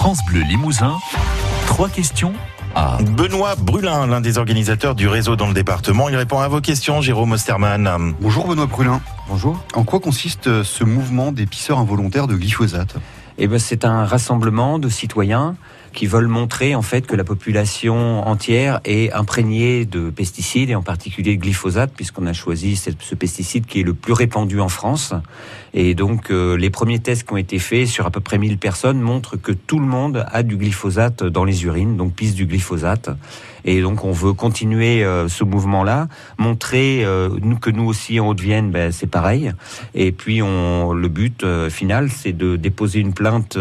France Bleu Limousin, trois questions à Benoît Brulin, l'un des organisateurs du réseau dans le département. Il répond à vos questions, Jérôme Osterman. Bonjour Benoît Brulin. Bonjour. En quoi consiste euh, ce mouvement des pisseurs involontaires de glyphosate? Eh ben, c'est un rassemblement de citoyens qui veulent montrer en fait que la population entière est imprégnée de pesticides et en particulier de glyphosate puisqu'on a choisi ce pesticide qui est le plus répandu en France et donc euh, les premiers tests qui ont été faits sur à peu près 1000 personnes montrent que tout le monde a du glyphosate dans les urines donc pisse du glyphosate et donc on veut continuer euh, ce mouvement-là, montrer euh, que nous aussi en Haute-Vienne, ben, c'est pareil. Et puis on, le but final, c'est de déposer une plainte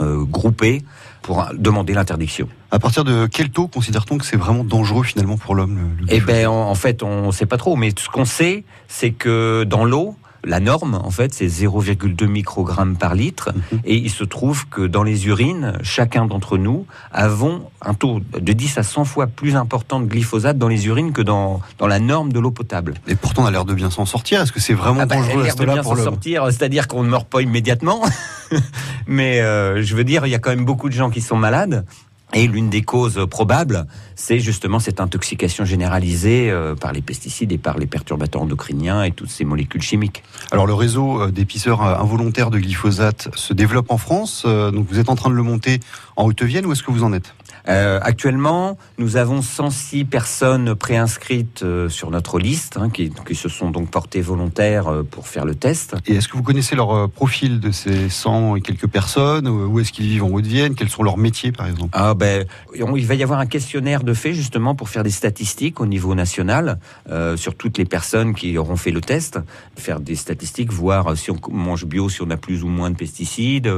groupée pour demander l'interdiction. À partir de quel taux considère-t-on que c'est vraiment dangereux finalement pour l'homme Eh ben, en, fait, on ne sait pas trop, mais ce qu'on sait, c'est que dans l'eau, la norme, en fait, c'est 0,2 microgrammes par litre. Mhm. Et il se trouve que dans les urines, chacun d'entre nous avons un taux de 10 à 100 fois plus important de glyphosate dans les urines que dans, dans la norme de l'eau potable. Et pourtant, on a l'air de bien s'en sortir. Est-ce que c'est vraiment ah bah, dangereux ce là pour s'en sortir, c'est-à-dire qu'on ne meurt pas immédiatement. Mais euh, je veux dire, il y a quand même beaucoup de gens qui sont malades. Et l'une des causes probables, c'est justement cette intoxication généralisée euh, par les pesticides et par les perturbateurs endocriniens et toutes ces molécules chimiques. Alors le réseau euh, d'épiseurs involontaires de glyphosate se développe en France. Donc vous êtes en train de le monter en Haute-Vienne. Où est-ce que vous en êtes? Euh, actuellement, nous avons 106 personnes préinscrites euh, sur notre liste, hein, qui, se sont donc portées volontaires euh, pour faire le test. Et est-ce que vous connaissez leur profil de ces 100 et quelques personnes? Où est-ce qu'ils vivent en Haute-Vienne? Quels sont leurs métiers, par exemple? Ah, ben, Il va y avoir un questionnaire de fait, justement, pour faire des statistiques au niveau national sur toutes les personnes qui auront fait le test. Faire des statistiques, voir si on mange bio, si on a plus ou moins de pesticides,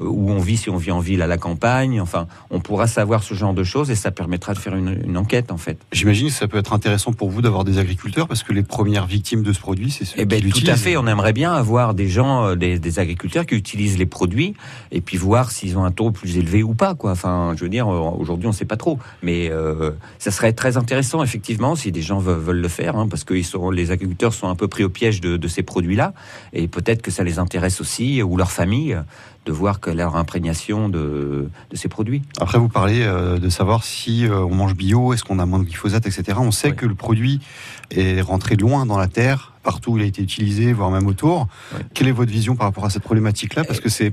où on vit, si on vit en ville, à la campagne. Enfin, on pourra savoir ce genre de choses et ça permettra de faire une, enquête en fait. J'imagine que ça peut être intéressant pour vous d'avoir des agriculteurs parce que les premières victimes de ce produit, c'est ceux eh ben, Tout à fait, on aimerait bien avoir des gens, euh, des, agriculteurs qui utilisent les produits et puis voir s'ils ont un taux plus élevé ou pas. Quoi. Enfin, je veux dire, euh, aujourd'hui on ne sait pas trop, mais euh, ça serait très intéressant effectivement si des gens veulent, le faire, hein, parce que sont, les agriculteurs sont un peu pris au piège de, de ces produits-là et peut-être que ça les intéresse aussi ou leur famille de voir que leur imprégnation de, de ces produits. Après, vous parlez euh, de savoir si euh, on mange bio, est-ce qu'on a moins de glyphosate, etc. On sait que le produit est rentré loin dans la terre, partout où il a été utilisé, voire même autour. Quelle est votre vision par rapport à cette problématique-là? Parce que c'est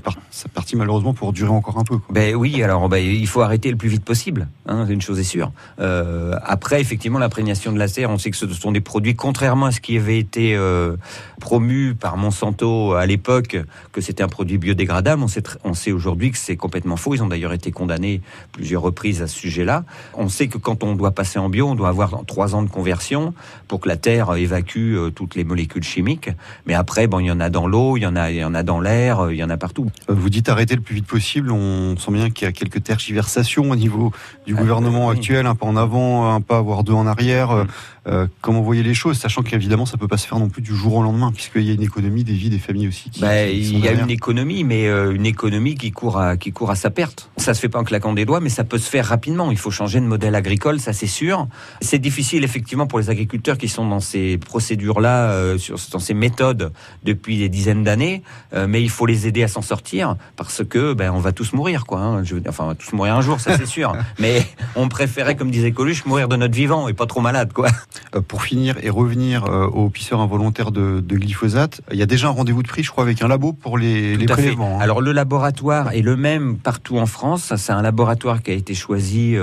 parti malheureusement pour durer encore un peu. Ben oui, alors ben, il faut arrêter le plus vite possible. Hein, une chose est sûre. Euh, après, effectivement, l'imprégnation de la serre, on sait que ce sont des produits, contrairement à ce qui avait été euh, promu par Monsanto à l'époque, que c'était un produit biodégradable. On sait, on sait aujourd'hui que c'est complètement faux. Ils ont d'ailleurs été condamnés plusieurs reprises à ce sujet-là. On sait que quand on doit passer en bio, on doit avoir trois ans de conversion pour que la terre évacue euh, toutes les molécules chimiques. Mais après, bon, il y en a dans l'eau, il y en a, il y en a dans l'air, euh, il y en a partout. Euh, vous dites arrêter le plus vite possible. On sent bien qu'il y a quelques tergiversations au niveau du ah, gouvernement actuel, un pas en avant, un pas voire deux en arrière. Mm. Euh, comment voyez les choses, sachant qu'évidemment ça peut pas se faire non plus du jour au lendemain, puisqu'il y a une économie des vies des familles aussi. Bah, il y a une économie, mais une économie qui court à qui court à sa perte. Ça se fait pas en claquant des doigts, mais ça peut se faire rapidement. Il faut changer de modèle agricole, ça c'est sûr. C'est difficile effectivement pour les agriculteurs qui sont dans ces procédures-là, euh, dans ces méthodes depuis des dizaines d'années, euh, mais il faut les aider à s'en sortir parce que ben on va tous mourir quoi. Hein. Je, enfin, on va tous mourir un jour, ça c'est sûr. mais on préférait, comme disait Coluche, mourir de notre vivant et pas trop malade quoi. Euh, pour finir et revenir aux pisseurs involontaires de, glyphosate, il y a déjà un rendez-vous de prix, je crois, avec un labo pour les, les prélèvements. Hein. Alors le laboratoire est le même partout en France. C'est un laboratoire qui a été choisi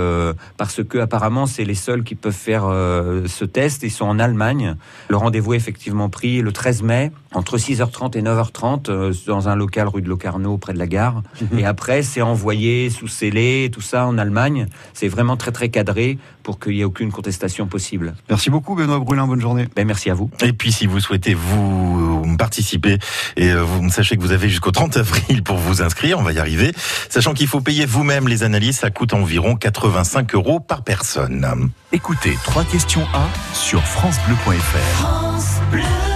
parce que apparemment c'est les seuls qui peuvent faire ce test. Ils sont en Allemagne. Le rendez-vous est effectivement pris le 13 mai entre 6h30 et 9h30 euh, dans un local rue de Locarno près de la gare. Mhm. Et après, c'est envoyé sous scellé, tout ça en Allemagne. C'est vraiment très très cadré pour qu'il n'y ait aucune contestation possible. Merci beaucoup Benoît Brulin, bonne journée. Ben, merci à vous. Et puis si vous souhaitez vous participer et euh, vous sachez que vous avez jusqu'au 30 avril pour vous inscrire, on va y arriver. Sachant qu'il faut payer vous-même les analyses, ça coûte environ 85 euros par personne. Écoutez, trois questions à sur francebleu.fr. France Bleu.